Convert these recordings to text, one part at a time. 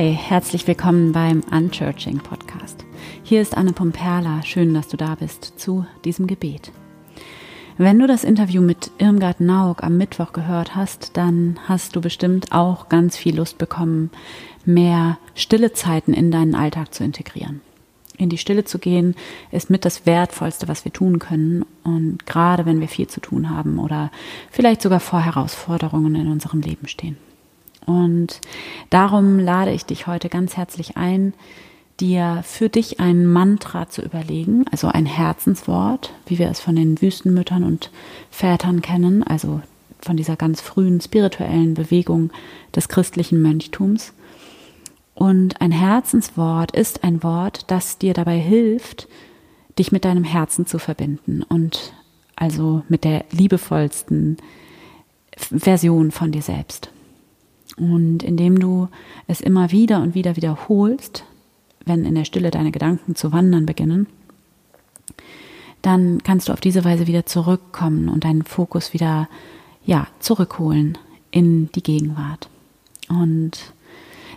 Hi, herzlich willkommen beim Unchurching Podcast. Hier ist Anne Pomperla. Schön, dass du da bist zu diesem Gebet. Wenn du das Interview mit Irmgard Naug am Mittwoch gehört hast, dann hast du bestimmt auch ganz viel Lust bekommen, mehr stille Zeiten in deinen Alltag zu integrieren. In die Stille zu gehen, ist mit das Wertvollste, was wir tun können. Und gerade wenn wir viel zu tun haben oder vielleicht sogar vor Herausforderungen in unserem Leben stehen. Und darum lade ich dich heute ganz herzlich ein, dir für dich ein Mantra zu überlegen, also ein Herzenswort, wie wir es von den Wüstenmüttern und Vätern kennen, also von dieser ganz frühen spirituellen Bewegung des christlichen Mönchtums. Und ein Herzenswort ist ein Wort, das dir dabei hilft, dich mit deinem Herzen zu verbinden und also mit der liebevollsten Version von dir selbst. Und indem du es immer wieder und wieder wiederholst, wenn in der Stille deine Gedanken zu wandern beginnen, dann kannst du auf diese Weise wieder zurückkommen und deinen Fokus wieder ja, zurückholen in die Gegenwart. Und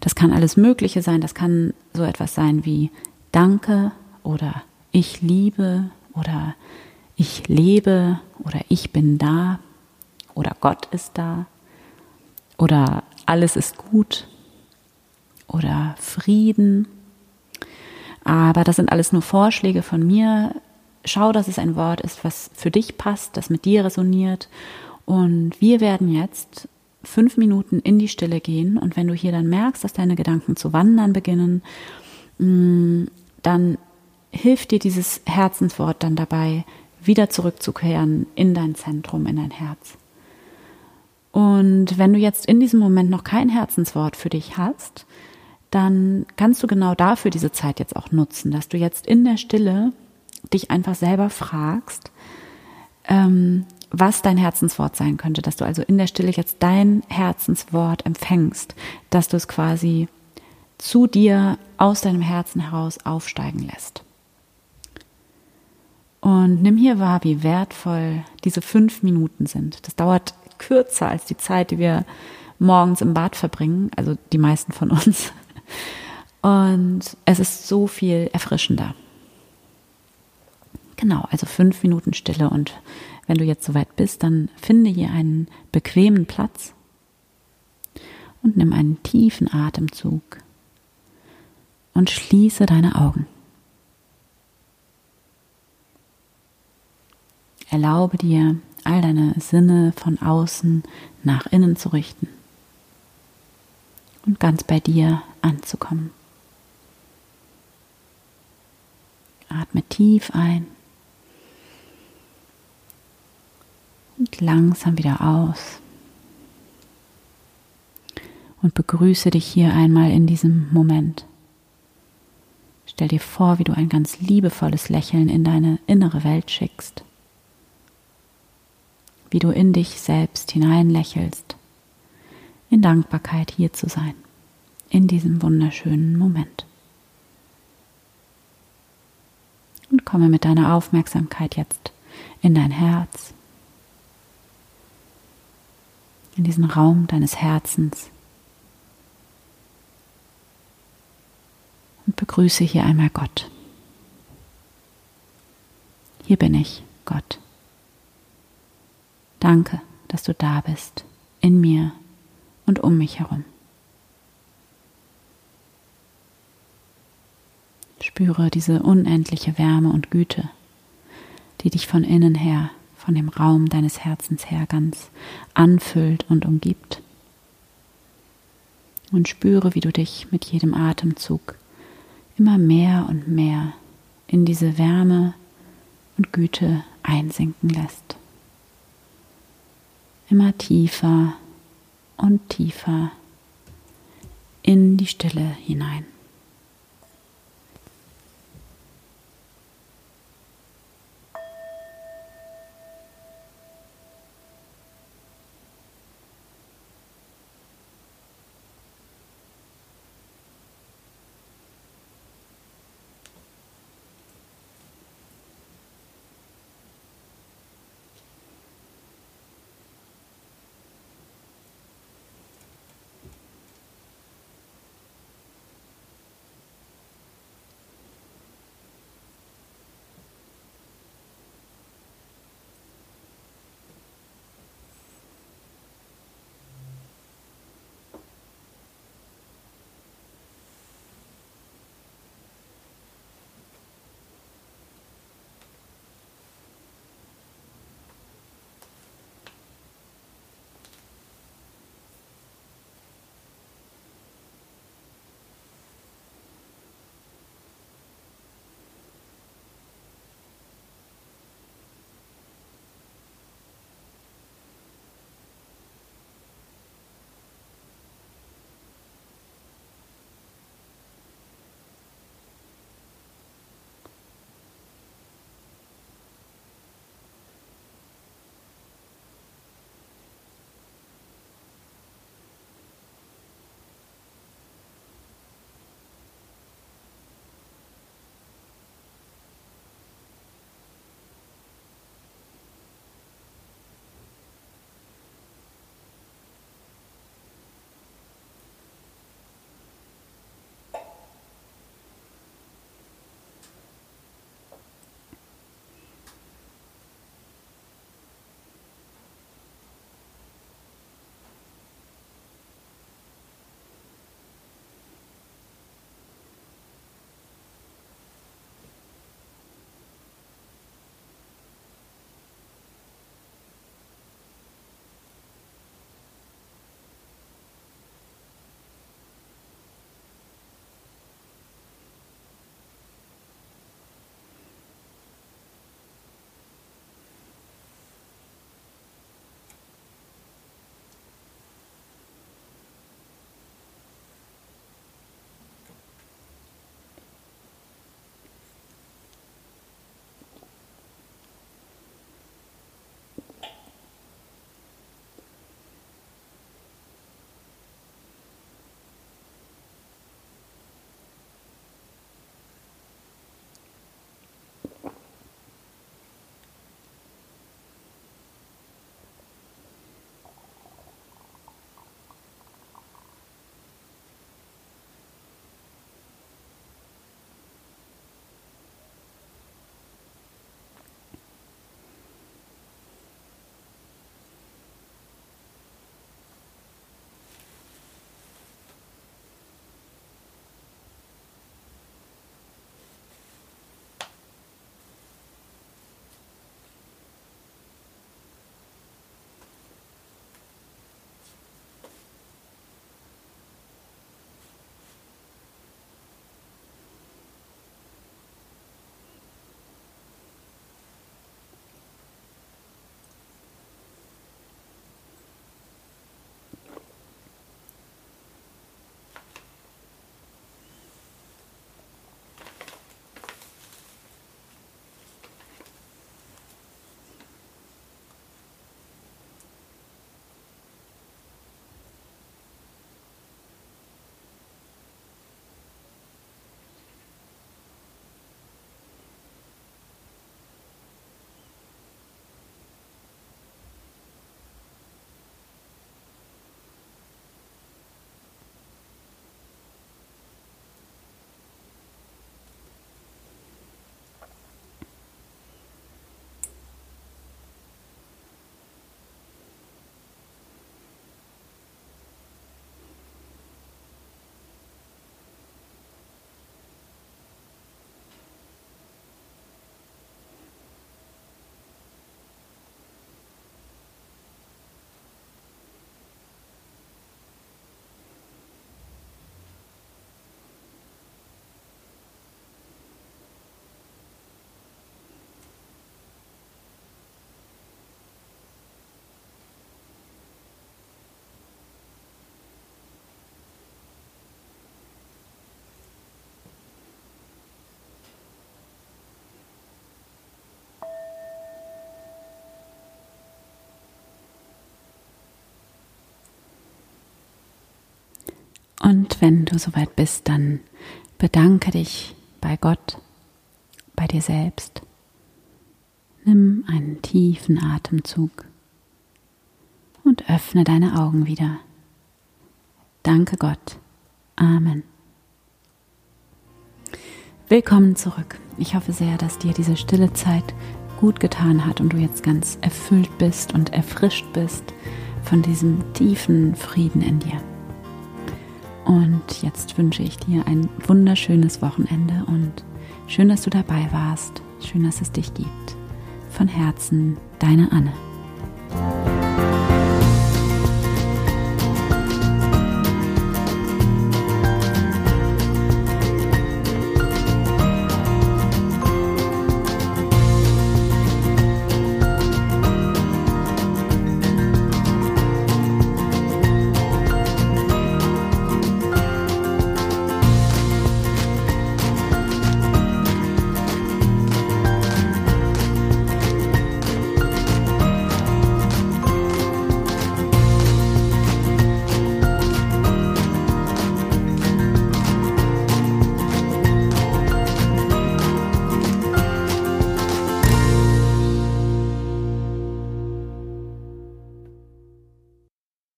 das kann alles Mögliche sein. Das kann so etwas sein wie Danke oder ich liebe oder ich lebe oder ich bin da oder Gott ist da oder alles ist gut oder Frieden. Aber das sind alles nur Vorschläge von mir. Schau, dass es ein Wort ist, was für dich passt, das mit dir resoniert. Und wir werden jetzt fünf Minuten in die Stille gehen. Und wenn du hier dann merkst, dass deine Gedanken zu wandern beginnen, mm, dann hilft dir dieses Herzenswort dann dabei, wieder zurückzukehren in dein Zentrum, in dein Herz. Und wenn du jetzt in diesem Moment noch kein Herzenswort für dich hast, dann kannst du genau dafür diese Zeit jetzt auch nutzen, dass du jetzt in der Stille dich einfach selber fragst, ähm, was dein Herzenswort sein könnte, dass du also in der Stille jetzt dein Herzenswort empfängst, dass du es quasi zu dir aus deinem Herzen heraus aufsteigen lässt. Und nimm hier wahr, wie wertvoll diese fünf Minuten sind. Das dauert kürzer als die Zeit, die wir morgens im Bad verbringen, also die meisten von uns. Und es ist so viel erfrischender. Genau, also fünf Minuten Stille und wenn du jetzt soweit bist, dann finde hier einen bequemen Platz und nimm einen tiefen Atemzug und schließe deine Augen. Erlaube dir, all deine Sinne von außen nach innen zu richten und ganz bei dir anzukommen. Atme tief ein und langsam wieder aus. Und begrüße dich hier einmal in diesem Moment. Stell dir vor, wie du ein ganz liebevolles Lächeln in deine innere Welt schickst wie du in dich selbst hineinlächelst, in Dankbarkeit hier zu sein, in diesem wunderschönen Moment. Und komme mit deiner Aufmerksamkeit jetzt in dein Herz, in diesen Raum deines Herzens und begrüße hier einmal Gott. Hier bin ich, Gott. Danke, dass du da bist, in mir und um mich herum. Spüre diese unendliche Wärme und Güte, die dich von innen her, von dem Raum deines Herzens her ganz anfüllt und umgibt. Und spüre, wie du dich mit jedem Atemzug immer mehr und mehr in diese Wärme und Güte einsinken lässt immer tiefer und tiefer in die Stille hinein. Und wenn du soweit bist, dann bedanke dich bei Gott, bei dir selbst. Nimm einen tiefen Atemzug und öffne deine Augen wieder. Danke Gott. Amen. Willkommen zurück. Ich hoffe sehr, dass dir diese stille Zeit gut getan hat und du jetzt ganz erfüllt bist und erfrischt bist von diesem tiefen Frieden in dir. Und jetzt wünsche ich dir ein wunderschönes Wochenende und schön, dass du dabei warst. Schön, dass es dich gibt. Von Herzen, deine Anne.